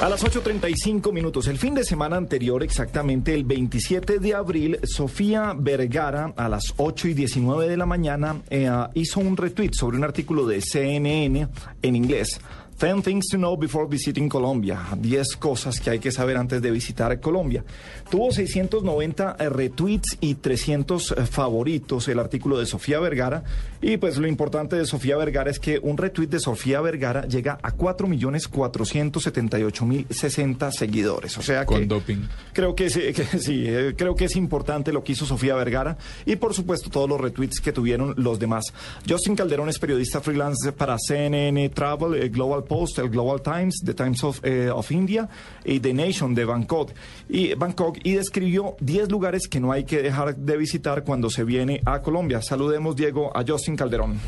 A las 8.35 minutos, el fin de semana anterior, exactamente el 27 de abril, Sofía Vergara, a las 8 y 19 de la mañana, eh, hizo un retweet sobre un artículo de CNN en inglés 10 things to know before visiting Colombia. 10 cosas que hay que saber antes de visitar Colombia. Tuvo 690 eh, retweets y 300 eh, favoritos el artículo de Sofía Vergara. Y pues lo importante de Sofía Vergara es que un retweet de Sofía Vergara llega a 4.478.060 seguidores. O sea que... Con doping. Creo que, sí, que sí, eh, creo que es importante lo que hizo Sofía Vergara y por supuesto todos los retweets que tuvieron los demás. Justin Calderón es periodista freelance para CNN Travel, Global Post, el Global Times, The Times of, eh, of India y The Nation de Bangkok. Y, Bangkok y describió 10 lugares que no hay que dejar de visitar cuando se viene a Colombia. Saludemos, Diego, a Justin Calderón.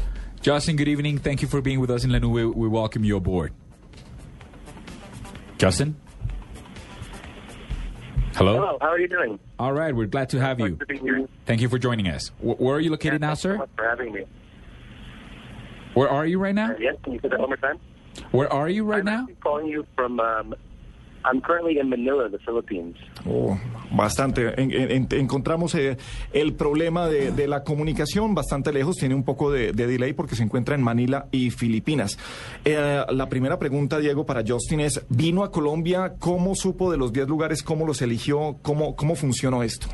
Justin, good evening. Thank you for being with us in La Nube. We welcome you aboard. Justin? Hello? Hello, how are you doing? All right, we're glad to have you. To be here. Thank you for joining us. W- where are you located now, Thanks so sir? much for having me. Where are you right now? Uh, yes, can you say that one more time? Where are you right I'm now? calling you from. Um, I'm currently in Manila, the Philippines. Oh, bastante. En- en- en- encontramos eh, el problema de, de la comunicación bastante lejos, tiene un poco de, de delay porque se encuentra en Manila y Filipinas. Eh, la primera pregunta, Diego, para Justin es, ¿vino a Colombia? ¿Cómo supo de los 10 lugares? ¿Cómo los eligió? ¿Cómo, cómo funcionó esto?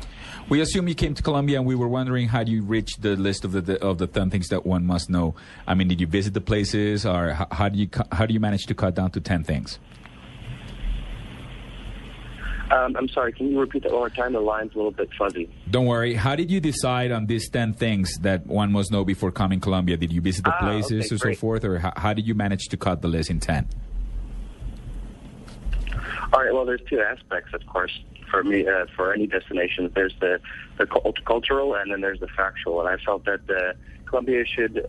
We assume you came to Colombia, and we were wondering how do you reached the list of the, of the ten things that one must know. I mean, did you visit the places, or how, how do you how do you manage to cut down to ten things? Um, I'm sorry, can you repeat that one more time? The line's a little bit fuzzy. Don't worry. How did you decide on these ten things that one must know before coming Colombia? Did you visit the Ah, places okay, or so forth, or how, how did you manage to cut the list in ten? All right. Well, there's two aspects, of course, for me uh, for any destination. There's the the cult- cultural, and then there's the factual. And I felt that uh, Colombia should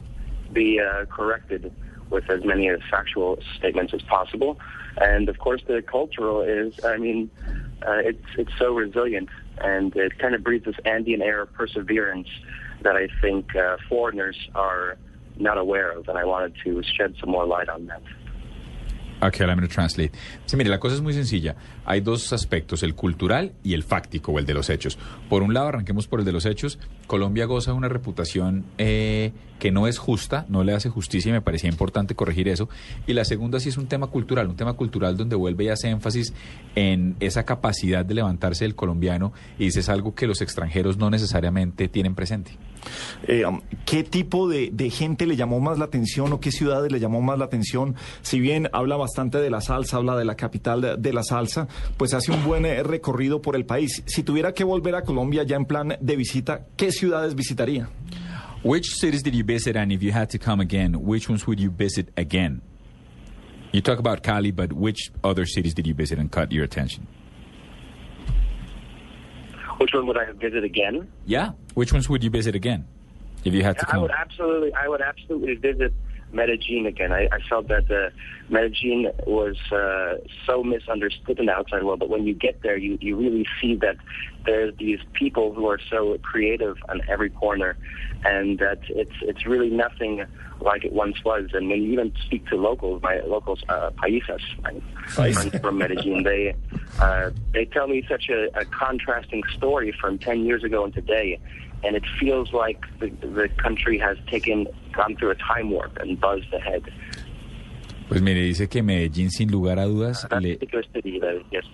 be uh, corrected with as many as factual statements as possible. And of course, the cultural is, I mean, uh, it's it's so resilient, and it kind of breeds this Andean air of perseverance that I think uh, foreigners are not aware of. And I wanted to shed some more light on that. Okay, let me translate. Sí, mire, la cosa es muy sencilla. Hay dos aspectos, el cultural y el fáctico, o el de los hechos. Por un lado, arranquemos por el de los hechos. Colombia goza de una reputación eh, que no es justa, no le hace justicia y me parecía importante corregir eso. Y la segunda sí es un tema cultural, un tema cultural donde vuelve y hace énfasis en esa capacidad de levantarse del colombiano y dice es algo que los extranjeros no necesariamente tienen presente. Eh, um, ¿Qué tipo de, de gente le llamó más la atención o qué ciudades le llamó más la atención? Si bien habla bastante de la salsa, habla de la capital de, de la salsa, pues hace un buen eh, recorrido por el país. Si tuviera que volver a Colombia ya en plan de visita, ¿qué ciudades visitaría? Which cities did you visit, and if you had to come again, which ones would you visit again? You talk about Cali, but which other cities did you visit and caught your attention? Which one would I visit again? Yeah, which ones would you visit again if you had to I would absolutely, I would absolutely visit Medellin again. I, I felt that uh, Medellin was uh, so misunderstood in the outside world, but when you get there, you, you really see that there's these people who are so creative on every corner, and that it's it's really nothing like it once was. And when you even speak to locals, my locals, uh, paisas, my friends from Medellin, they uh, they tell me such a, a contrasting story from 10 years ago and today and it feels like the, the country has taken gone through a time warp and buzzed ahead. Pues mire, dice que Medellín, sin lugar a dudas, le, city, yes.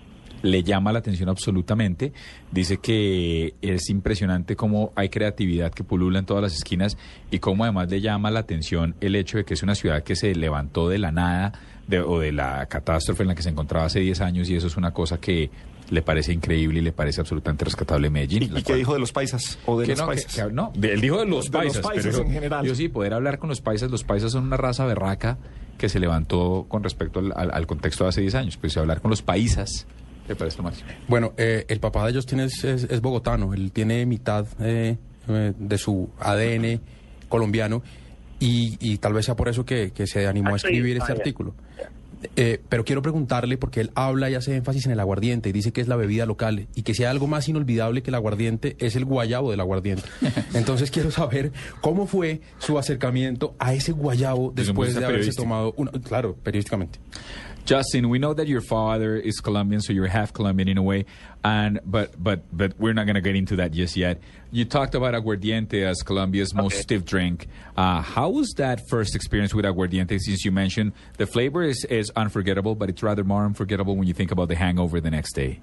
le llama la atención absolutamente. Dice que es impresionante cómo hay creatividad que pulula en todas las esquinas y cómo además le llama la atención el hecho de que es una ciudad que se levantó de la nada de- o de la catástrofe en la que se encontraba hace 10 años y eso es una cosa que le parece increíble y le parece absolutamente rescatable Medellín. ¿Y, qué dijo de los paisas o de que los no, paisas? que- no, de- él dijo de los De los paisas, paisas pero en general. yo sí, poder hablar con los paisas, los paisas son una raza berraca que se levantó con respecto al, al- al contexto de hace 10 años, pues hablar con los paisas, me parece lo máximo. Bueno, eh, el papá de Justin es, es, es bogotano, él tiene mitad eh, eh, de su ADN colombiano y, y tal vez sea por eso que, que se animó a Actually, escribir este ah, yeah. artículo. Eh, pero quiero preguntarle, porque él habla y hace énfasis en el aguardiente y dice que es la bebida local y que si hay algo más inolvidable que el aguardiente es el guayabo del aguardiente. Entonces quiero saber cómo fue su acercamiento a ese guayabo punto después de haberse tomado, una, claro, periodísticamente. Justin, we know that your father is Colombian, so you're half Colombian in a way, and but but but we're not going to get into that just yet. You talked about aguardiente as Colombia's most stiff drink. Uh, how was that first experience with aguardiente? Since you mentioned the flavor is, is unforgettable, but it's rather more unforgettable when you think about the hangover the next day.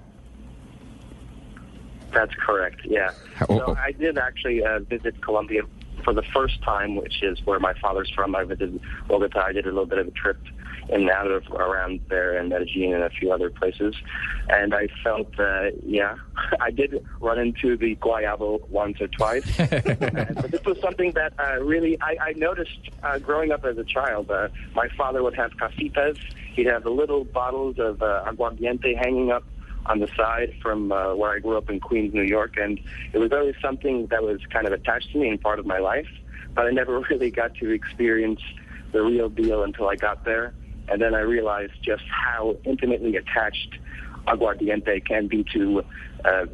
That's correct. Yeah. Oh, So oh. I did actually uh, visit Colombia for the first time, which is where my father's from. I visited Bogota. I did a little bit of a trip and out of around there and Medellin and a few other places, and I felt, uh, yeah, I did run into the guayabo once or twice. but this was something that uh, really I, I noticed uh, growing up as a child. Uh, my father would have casitas. He'd have the little bottles of uh, aguardiente hanging up on the side from uh, where I grew up in Queens, New York, and it was always something that was kind of attached to me and part of my life. But I never really got to experience the real deal until I got there, and then I realized just how intimately attached aguardiente can be to uh,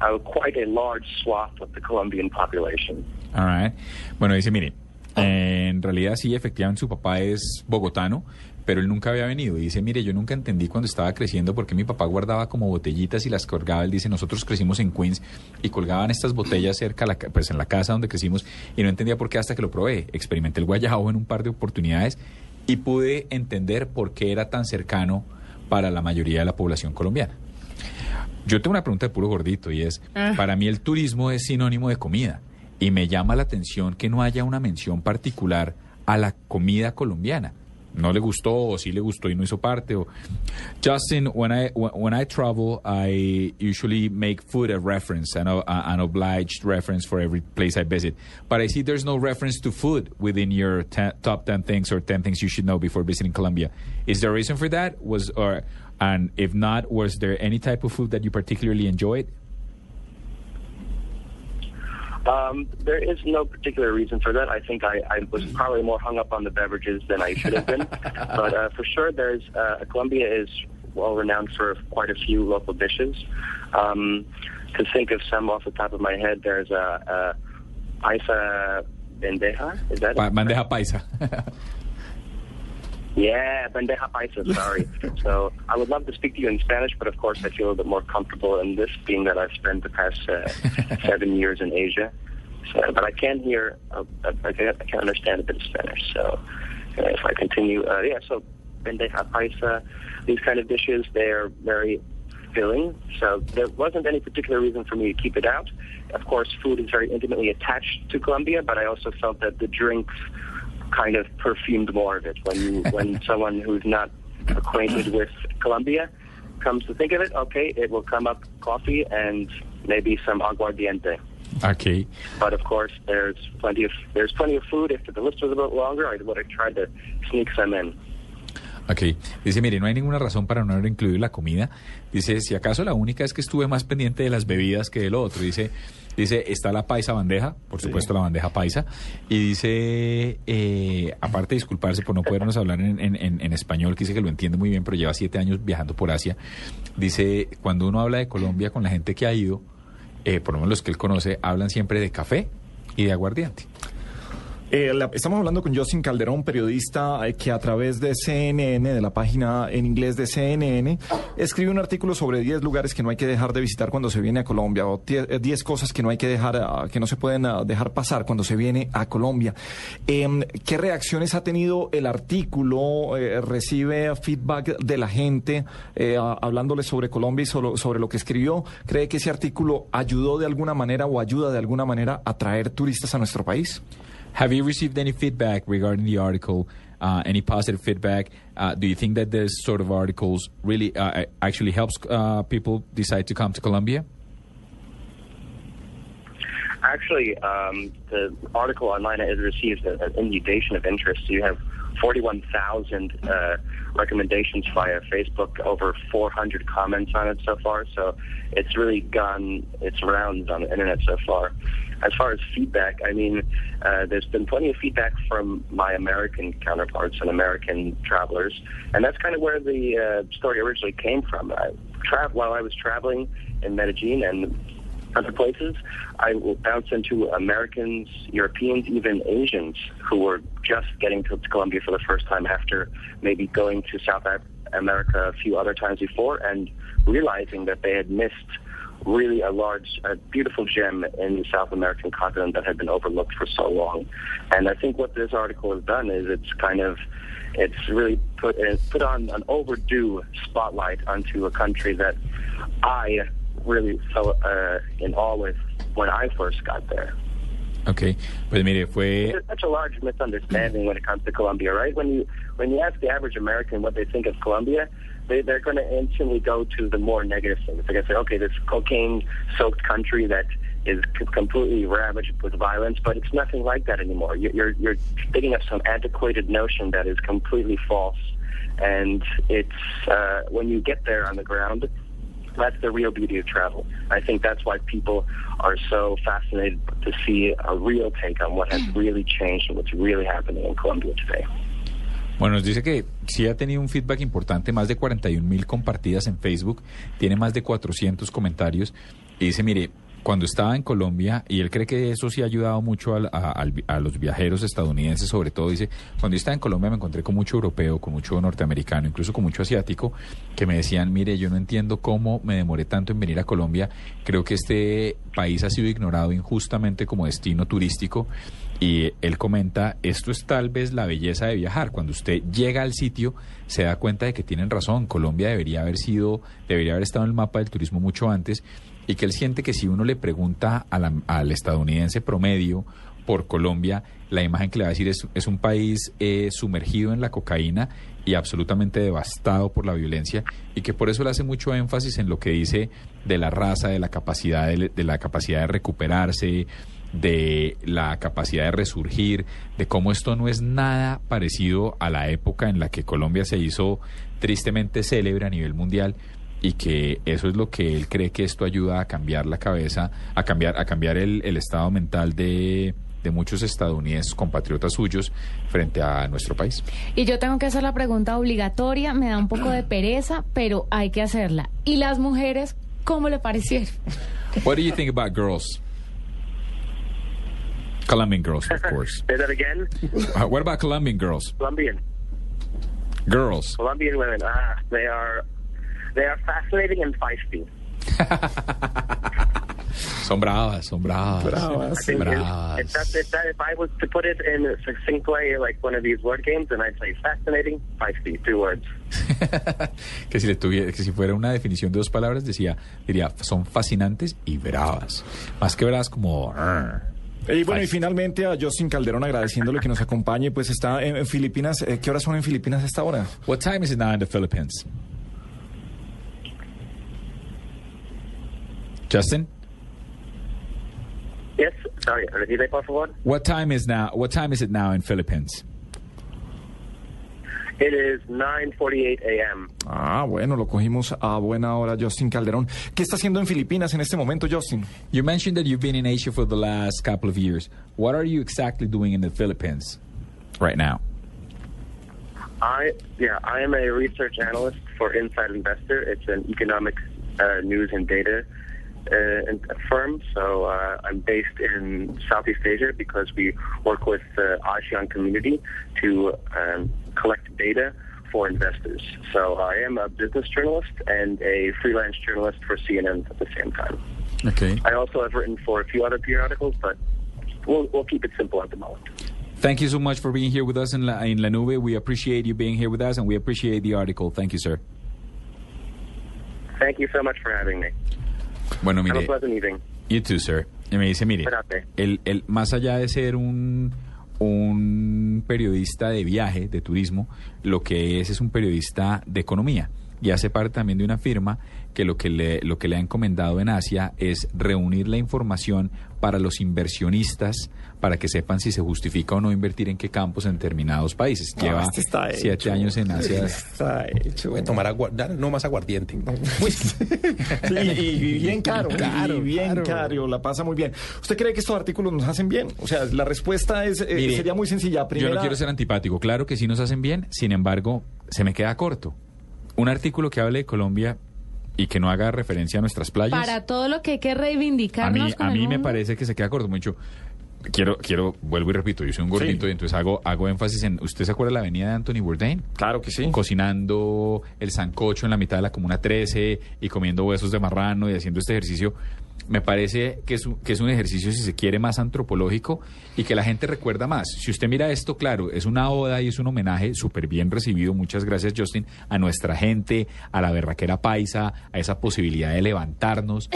uh, quite a large swath of the Colombian population. All right. Bueno, dice, mire, en realidad sí, efectivamente su papá es bogotano, pero él nunca había venido. Y dice, mire, yo nunca entendí cuando estaba creciendo por qué mi papá guardaba como botellitas y las colgaba. Él dice, nosotros crecimos en Queens y colgaban estas botellas cerca, a la pues en la casa donde crecimos y no entendía por qué hasta que lo probé. Experimenté el guayabo en un par de oportunidades y pude entender por qué era tan cercano para la mayoría de la población colombiana. Yo tengo una pregunta de puro gordito y es, para mí el turismo es sinónimo de comida y me llama la atención que no haya una mención particular a la comida colombiana. No le gustó o sí le gustó y no hizo parte o Justin, when I when I travel, I usually make food a reference, an, an obliged reference for every place I visit. But I see there's no reference to food within your te- top ten things or ten things you should know before visiting Colombia. Is there a reason for that? Was or and if not, was there any type of food that you particularly enjoyed? Um, there is no particular reason for that. I think I, I was probably more hung up on the beverages than I should have been. but uh, for sure, there's uh, Colombia is well renowned for quite a few local dishes. Um, to think of some off the top of my head, there's a, a paisa bendeja. Is that Pa- it? bandeja paisa. Yeah, bandeja paisa, sorry. so I would love to speak to you in Spanish, but of course I feel a bit more comfortable in this, being that I've spent the past uh, seven years in Asia. So, but I can hear, uh, I, can, I can understand a bit of Spanish. So uh, if I continue, uh, yeah, so bandeja paisa, these kind of dishes, they're very filling. So there wasn't any particular reason for me to keep it out. Of course, food is very intimately attached to Colombia, but I also felt that the drinks kind of perfumed more of it. When you, when someone who's not acquainted with Colombia comes to think of it, okay, it will come up coffee and maybe some aguardiente. okay. But of course, there's plenty of there's plenty of food. If the list was a bit longer, I would have tried to sneak some in. Ok, dice, mire, no hay ninguna razón para no haber incluido la comida. Dice, si acaso la única es que estuve más pendiente de las bebidas que de lo otro. Dice, dice está la paisa bandeja, por supuesto la bandeja paisa. Y dice, eh, aparte de disculparse por no podernos hablar en, en- en- en español, que dice que lo entiende muy bien, pero lleva siete años viajando por Asia. Dice, cuando uno habla de Colombia con la gente que ha ido, eh, por lo menos los que él conoce, hablan siempre de café y de aguardiente. Eh, estamos hablando con Justin Calderón, periodista eh, que a través de CNN, de la página en inglés de CNN, escribe un artículo sobre 10 lugares que no hay que dejar de visitar cuando se viene a Colombia, o 10 eh, 10 cosas que no hay que dejar, ah, que no se pueden ah, dejar pasar cuando se viene a Colombia. Em, ¿Qué reacciones ha tenido el artículo? ¿Recibe feedback de la gente hablándole sobre Colombia y sobre, sobre lo que escribió? ¿Cree que ese artículo ayudó de alguna manera o ayuda de alguna manera a traer turistas a nuestro país? Have you received any feedback regarding the article? Uh, any positive feedback? Uh, do you think that this sort of articles really uh, actually helps uh, people decide to come to Colombia? Actually, um, the article online has received an inundation of interest. You have 41,000 uh, recommendations via Facebook, over 400 comments on it so far. So it's really gone its rounds on the internet so far. As far as feedback, I mean, uh, there's been plenty of feedback from my American counterparts and American travelers, and that's kind of where the uh, story originally came from. I tra- while I was traveling in Medellin and other places, I will bounce into Americans, Europeans, even Asians who were just getting to Colombia for the first time after maybe going to South America a few other times before and realizing that they had missed really a large, a beautiful gem in the South American continent that had been overlooked for so long. And I think what this article has done is it's kind of, it's really put it's put on an overdue spotlight onto a country that I really fell uh, in awe with when I first got there. Ok, pues mire, fue... There's such a large misunderstanding when it comes to Colombia, right? When you when you ask the average American what they think of Colombia, they they're going to instantly go to the more negative things. They're going to say, okay, this cocaine-soaked country that is completely ravaged with violence, but it's nothing like that anymore. You- You're you're digging up some antiquated notion that is completely false, and it's uh, when you get there on the ground. That's the real beauty of travel. I think that's why people are so fascinated to see a real take on what has really changed and what's really happening in Colombia today. Bueno, nos dice que sí ha tenido un feedback importante, más de 41 mil compartidas en Facebook, tiene más de 400 comentarios y dice, mire, cuando estaba en Colombia, y él cree que eso sí ha ayudado mucho al- a, los viajeros estadounidenses, sobre todo, dice, cuando estaba en Colombia me encontré con mucho europeo, con mucho norteamericano, incluso con mucho asiático, que me decían, mire, yo no entiendo cómo me demoré tanto en venir a Colombia, creo que este país ha sido ignorado injustamente como destino turístico y él comenta, esto es tal vez la belleza de viajar. Cuando usted llega al sitio, se da cuenta de que tienen razón. Colombia debería haber sido, debería haber estado en el mapa del turismo mucho antes. Y que él siente que si uno le pregunta a la- al estadounidense promedio por Colombia, la imagen que le va a decir es, es un país eh, sumergido en la cocaína y absolutamente devastado por la violencia y que por eso le hace mucho énfasis en lo que dice de la raza, de la capacidad de, de la capacidad de recuperarse, de la capacidad de resurgir, de cómo esto no es nada parecido a la época en la que Colombia se hizo tristemente célebre a nivel mundial y que eso es lo que él cree que esto ayuda a cambiar la cabeza, a cambiar, a cambiar el, el estado mental de, de muchos estadounidenses compatriotas suyos frente a nuestro país. Y yo tengo que hacer la pregunta obligatoria, me da un poco de pereza, pero hay que hacerla. ¿Y las mujeres cómo le parecieron? What do you think about girls? Colombian girls, of course. Say that again. Uh, what about Colombian girls? Colombian, Girls. Colombian women. Ah, they are, they are fascinating and feisty. Son bravas, son bravas. Bravas, Bravas. if, that, if, that, if I was to put it in a succinct way, like one of these word games, then I'd say fascinating, feisty, two words. que si le tuviera, que si fuera una definición de dos palabras decía, diría, son fascinantes y bravas. Más que bravas como. Y bueno, y finalmente a Justin Calderón agradeciéndole que nos acompañe, pues está en, en Filipinas. Eh, ¿Qué horas son en Filipinas a esta hora? What time is it now in the Philippines? Justin, Yes, sorry, repite por favor. what time is now? What time is it now in Philippines? It is 9:48 a.m. Ah, bueno, lo cogimos a buena hora, Justin Calderón. ¿Qué está haciendo en Filipinas en este momento, Justin? You mentioned that you've been in Asia for the last couple of years. What are you exactly doing in the Philippines right now? I yeah, I am a research analyst for Inside Investor. It's an economic uh, news and data uh, and- firm. So uh, I'm based in Southeast Asia because we work with the ASEAN community to um, collect data for investors. So I am a business journalist and a freelance journalist for CNN at the same time. Okay. I also have written for a few other periodicals, but we'll, we'll keep it simple at the moment. Thank you so much for being here with us in La, in La Nube. We appreciate you being here with us and we appreciate the article. Thank you, sir. Thank you so much for having me. Bueno, mire, you too, sir. Y me dice, mire, el, el, más allá de ser un, un periodista de viaje, de turismo, lo que es es un periodista de economía. Y hace parte también de una firma que lo que le, lo que le ha encomendado en Asia es reunir la información para los inversionistas para que sepan si se justifica o no invertir en qué campos en determinados países. Lleva este está siete hecho. años en Asia. Está hecho. Voy a tomar agua, no más aguardiente. Sí, y, y bien caro, y bien caro, la pasa muy bien. ¿Usted cree que estos artículos nos hacen bien? O sea, la respuesta es eh, Mire, sería muy sencilla. Yo Primera, no quiero ser antipático, claro que sí nos hacen bien, sin embargo, se me queda corto. Un artículo que hable de Colombia y que no haga referencia a nuestras playas. Para todo lo que hay que a mí, con a el mí me parece que se queda corto mucho. quiero, quiero, vuelvo y repito, yo soy un gordito Sí. y entonces hago, hago énfasis en, ¿usted se acuerda de la avenida de Anthony Bourdain? Claro que sí. Cocinando el sancocho en la mitad de la Comuna 13 y comiendo huesos de marrano y haciendo este ejercicio. Me parece que es, un, que es un ejercicio, si se quiere, más antropológico y que la gente recuerda más. Si usted mira esto, claro, es una oda y es un homenaje súper bien recibido. Muchas gracias, Justin, a nuestra gente, a la berraquera paisa, a esa posibilidad de levantarnos.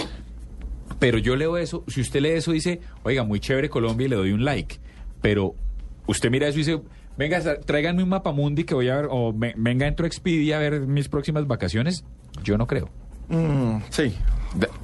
Pero yo leo eso, si usted lee eso dice, oiga, muy chévere Colombia y le doy un like. Pero usted mira eso y dice, venga, tráiganme un mapamundi que voy a ver, o ve- venga entro a Expedia a ver mis próximas vacaciones. Yo no creo. Mm, sí.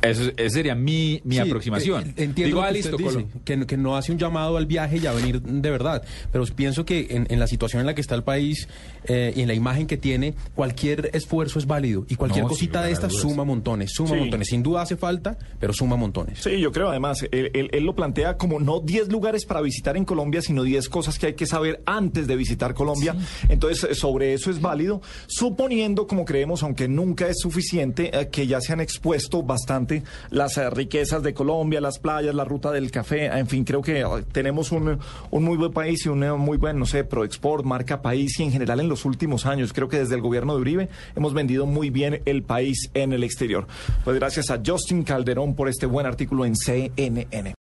Eso, esa sería mi, mi Sí, aproximación. eh, Entiendo Digo, lo ah, que listo, usted dice, que, que no hace un llamado al viaje y a venir de verdad. Pero pienso que en, en la situación en la que está el país eh, y en la imagen que tiene, cualquier esfuerzo es válido. Y cualquier No, cosita de estas suma montones, suma Sí. montones. Sin duda hace falta, pero suma montones. Sí, yo creo además, él, él- él lo plantea como no 10 lugares para visitar en Colombia, sino 10 cosas que hay que saber antes de visitar Colombia. Entonces, eh, sobre eso es válido, suponiendo, como creemos, aunque nunca es suficiente, eh, que ya se han expuesto bastante las eh, riquezas de Colombia, las playas, la ruta del café, en fin, creo que tenemos un, un muy buen país y un eh, muy buen, no sé, Proexport, marca país y en general en los últimos años, creo que desde el gobierno de Uribe hemos vendido muy bien el país en el exterior. Pues gracias a Justin Calderón por este buen artículo en CNN.